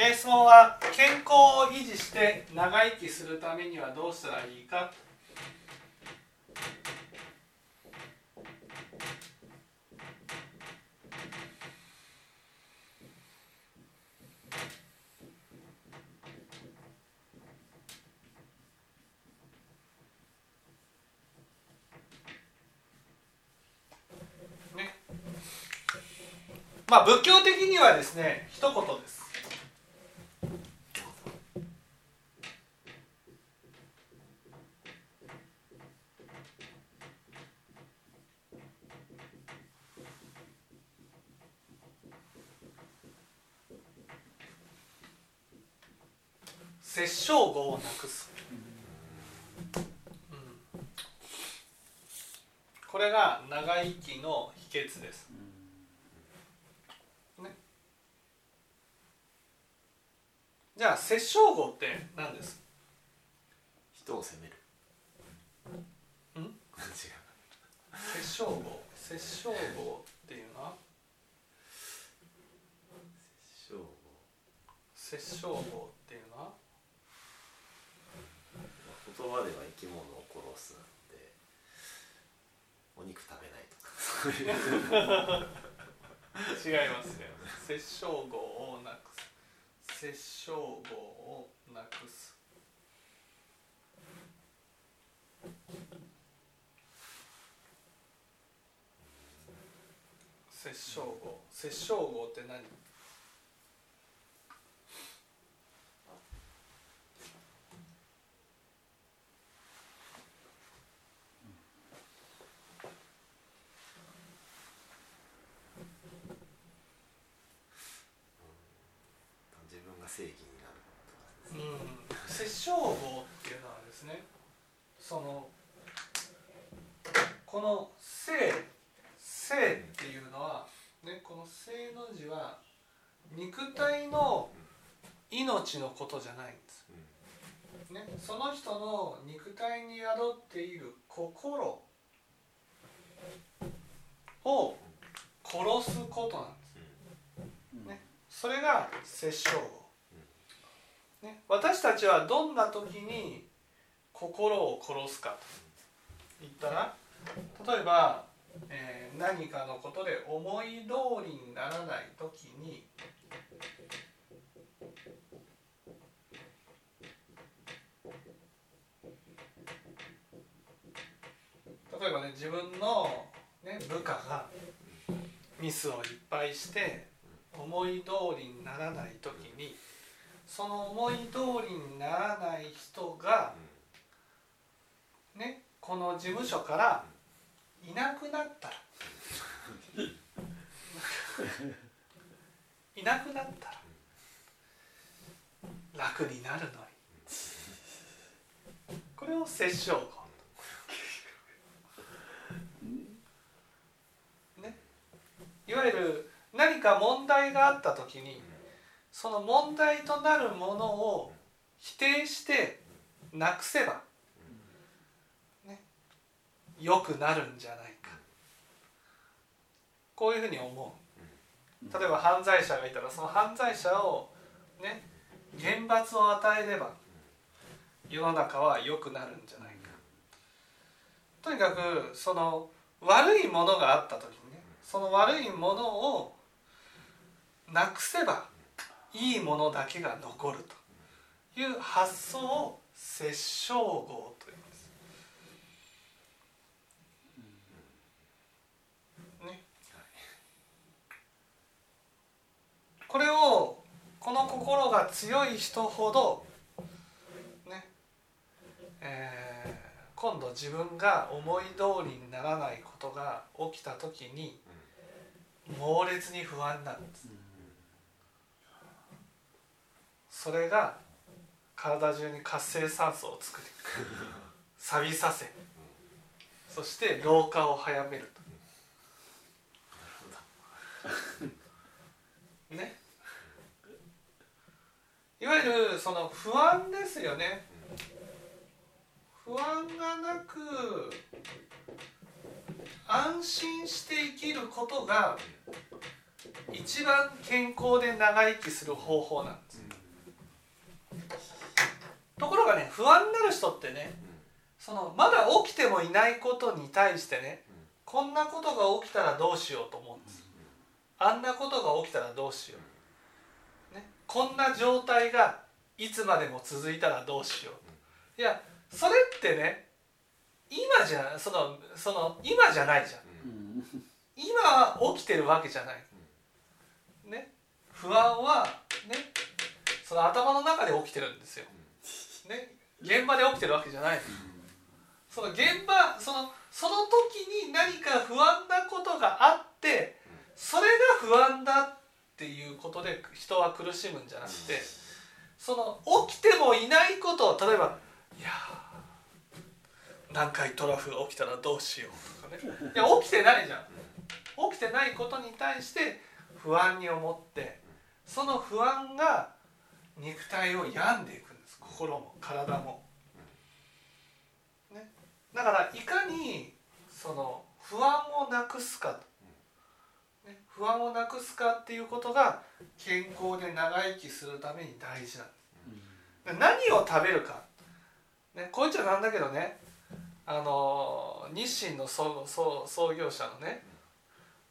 えー、質問は健康を維持して長生きするためにはどうしたらいいか？まあ仏教的にはですね一言です。殺生語をなくす、うん、これが長生きの秘訣です。じゃあ殺生語って何です？人を責める。ん？違う。殺生語。殺生語っていうのは？殺生語。殺生語っていうのは言葉では生き物を殺すんでお肉食べないとか。そういう違いますよ殺生語をなくす。殺生語をなくす。殺生語殺生語って何自分が正義になるとかですねうん殺生語っていうのはですねそのこの「生」「生」っていうのは、ね、この「生」の字は肉体の命のことじゃないんです、ね、その人の肉体に宿っている心を殺すことなんです、ね、それが殺生。ね、私たちはどんな時に心を殺すかと言ったら例えば、えー何かのことで思い通りにならない時に例えばね自分の、ね、部下がミスをいっぱいして思い通りにならない時にその思い通りにならない人がねこの事務所からいなくなったらいなくなったら楽になるのに。これを殺生語ね。いわゆる何か問題があった時にその問題となるものを否定してなくせば、良くなるんじゃないか。こういうふうに思う。例えば犯罪者がいたらその犯罪者をね厳罰を与えれば世の中は良くなるんじゃないか。とにかくその悪いものがあった時にねその悪いものをなくせばいいものだけが残るという発想を殺生号と言います。ね、これをこの心が強い人ほどねえー今度自分が思い通りにならないことが起きた時に猛烈に不安になるんです。それが体中に活性酸素を作り錆びさせそして老化を早めるとねいわゆるその不安ですよね。不安がなく安心して生きることが一番健康で長生きする方法なんです。ところがね不安になる人ってねそのまだ起きてもいないことに対してねこんなことが起きたらどうしようと思うんです。あんなことが起きたらどうしよう、こんな状態がいつまでも続いたらどうしよう。いやそれってね今じゃそのその今じゃないじゃん。うん。今は起きてるわけじゃない。ね。不安はねその頭の中で起きてるんですよ。ね。現場で起きてるわけじゃない。その現場そのその時に何か不安なことがあってそれが不安だっていうことで人は苦しむんじゃなくてその起きてもいないことを例えば「いやー南海トラフが起きたらどうしよう」とかね。いや起きてないじゃん。起きてないことに対して不安に思ってその不安が肉体を病んでいくんです。心も体も。ね、だからいかにその不安をなくすか、ね、不安をなくすかっていうことが健康で長生きするために大事なんです。で何を食べるか、ね、こういっちゃなんだけどね。あの日清の創創創業者のね。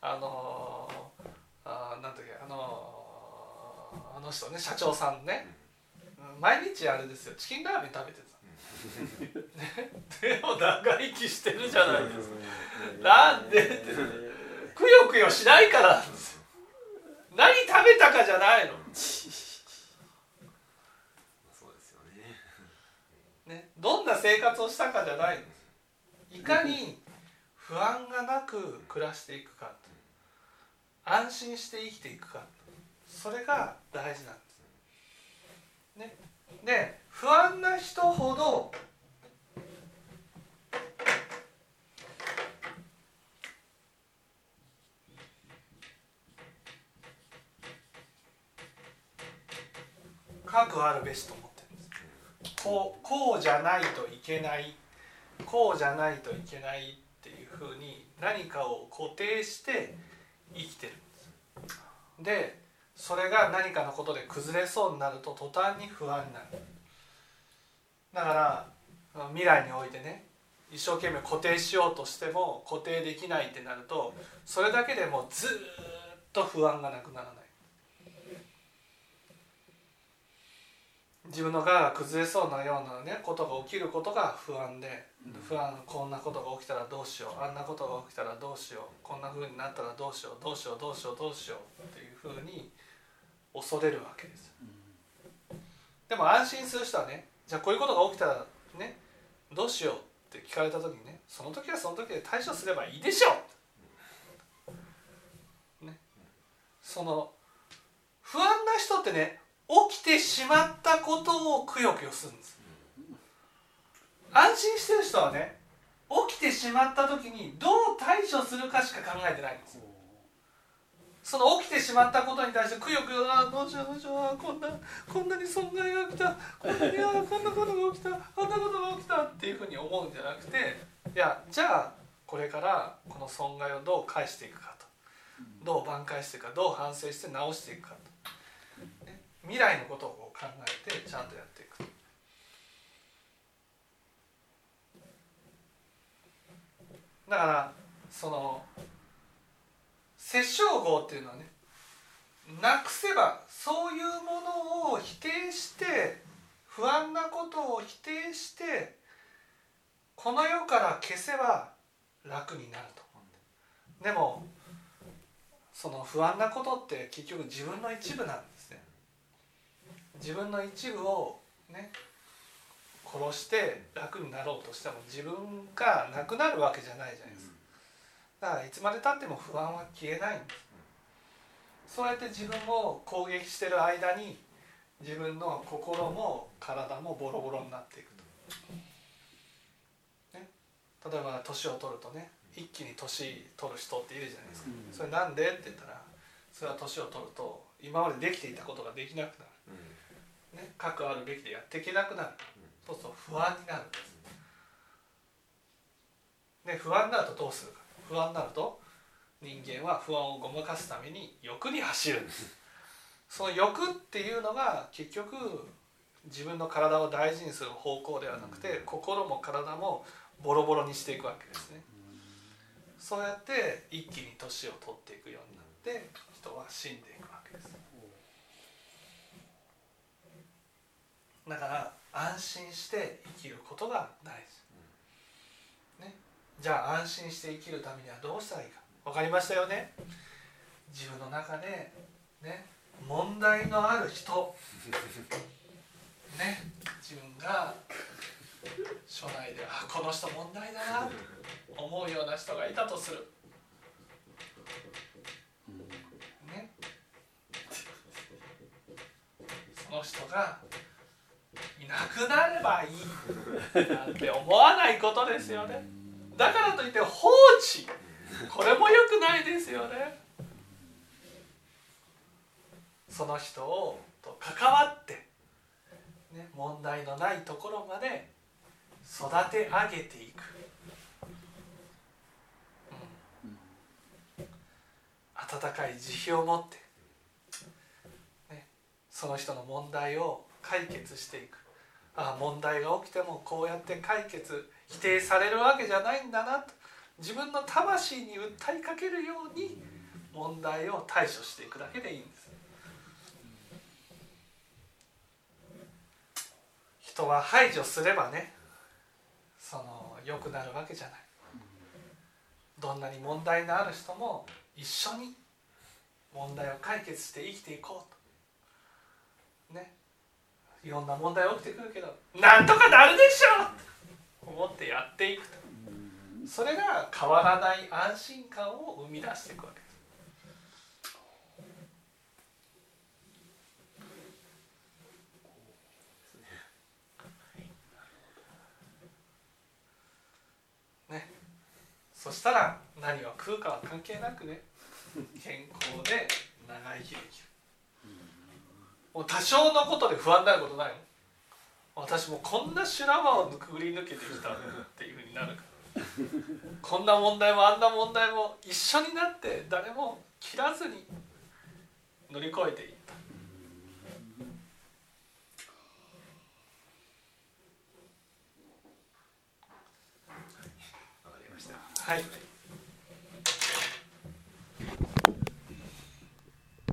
あのあなんだっけあのあの人ね社長さんね。毎日あれですよ。チキンラーメン食べてた。でも長生きしてるじゃないですか。なんでってくよくよしないからなんですよ。何食べたかじゃないの、そうですよね。ね、どんな生活をしたかじゃないの。いかに不安がなく暮らしていくか安心して生きていくかそれが大事なんです。ね、で不安な人ほど核あるべしと思ってるんですこうこうじゃないといけないこうじゃないといけないっていうふうに何かを固定して生きてる。んですでそれが何かのことで崩れそうになると途端に不安になる。だから未来においてね一生懸命固定しようとしても固定できないってなるとそれだけでもずっと不安がなくならない。自分の側が崩れそうなようなねことが起きることが不安で不安こんなことが起きたらどうしようあんなことが起きたらどうしようこんな風になったらどうしようどうしようどうしようどうしようっていう風に恐れるわけです。でも安心する人はねじゃあこういうことが起きたらねどうしようって聞かれた時にねその時はその時で対処すればいいでしょう、ね、その不安な人ってね起きてしまったことをくよくよするんです。安心してる人はね起きてしまった時にどう対処するかしか考えてないんです。その起きてしまったことに対してくよくよあどうしようどうしようこんなこんなに損害が来た。こんなにあこんなことが起きた。あんなことが起きたっていうふうに思うんじゃなくていやじゃあこれからこの損害をどう返していくかと。どう挽回していくかどう反省して直していくかと、未来のことを考えてちゃんとやっていく。だからその殺傷号っていうのはねなくせばそういうものを否定して不安なことを否定してこの世から消せば楽になると思うんででもその不安なことって結局自分の一部なんです自分の一部をね殺して楽になろうとしても自分がなくなるわけじゃないじゃないですか。だからいつまでたっても不安は消えないんです。そうやって自分を攻撃してる間に自分の心も体もボロボロになっていくと、ね、例えば年を取るとね一気に年取る人っているじゃないですか、うん。それなんで？って言ったらそれは年を取ると今までできていたことができなくなる、ね、核あるべきでやっていけなくなる、そうすると不安になるんです。で不安になるとどうするか。不安になると人間は不安をごまかすために欲に走るんです。その欲っていうのが結局自分の体を大事にする方向ではなくて心も体もボロボロにしていくわけですね。そうやって一気に年を取っていくようになって人は死んでいくわけですだから安心して生きることが大事、ね、じゃあ安心して生きるためにはどうしたらいいか。分かりましたよね。自分の中でね問題のある人。ね。自分が署内であこの人問題だな。と思うような人がいたとする。ね。その人がいなくなればいいなんて思わないことですよね。だからといって放置これも良くないですよね。その人をと関わって、ね、問題のないところまで育て上げていく、うん、温かい慈悲を持って、ね、その人の問題を解決していく。あ問題が起きてもこうやって解決否定されるわけじゃないんだなと。自分の魂に訴えかけるように問題を対処していくだけでいいんです。人は排除すればねその良くなるわけじゃない。どんなに問題のある人も一緒に問題を解決して生きていこうと。ね。いろんな問題起きてくるけどなんとかなるでしょう。思ってやっていくと。それが変わらない安心感を生み出していくわけ。ですそしたら何を食うかは関係なくね。健康で長生きできる。もう多少のことで不安になることない私もこんな修羅場をくぐり抜けてきたっていうふうになるから。こんな問題もあんな問題も一緒になって誰も切らずに乗り越えていった。はい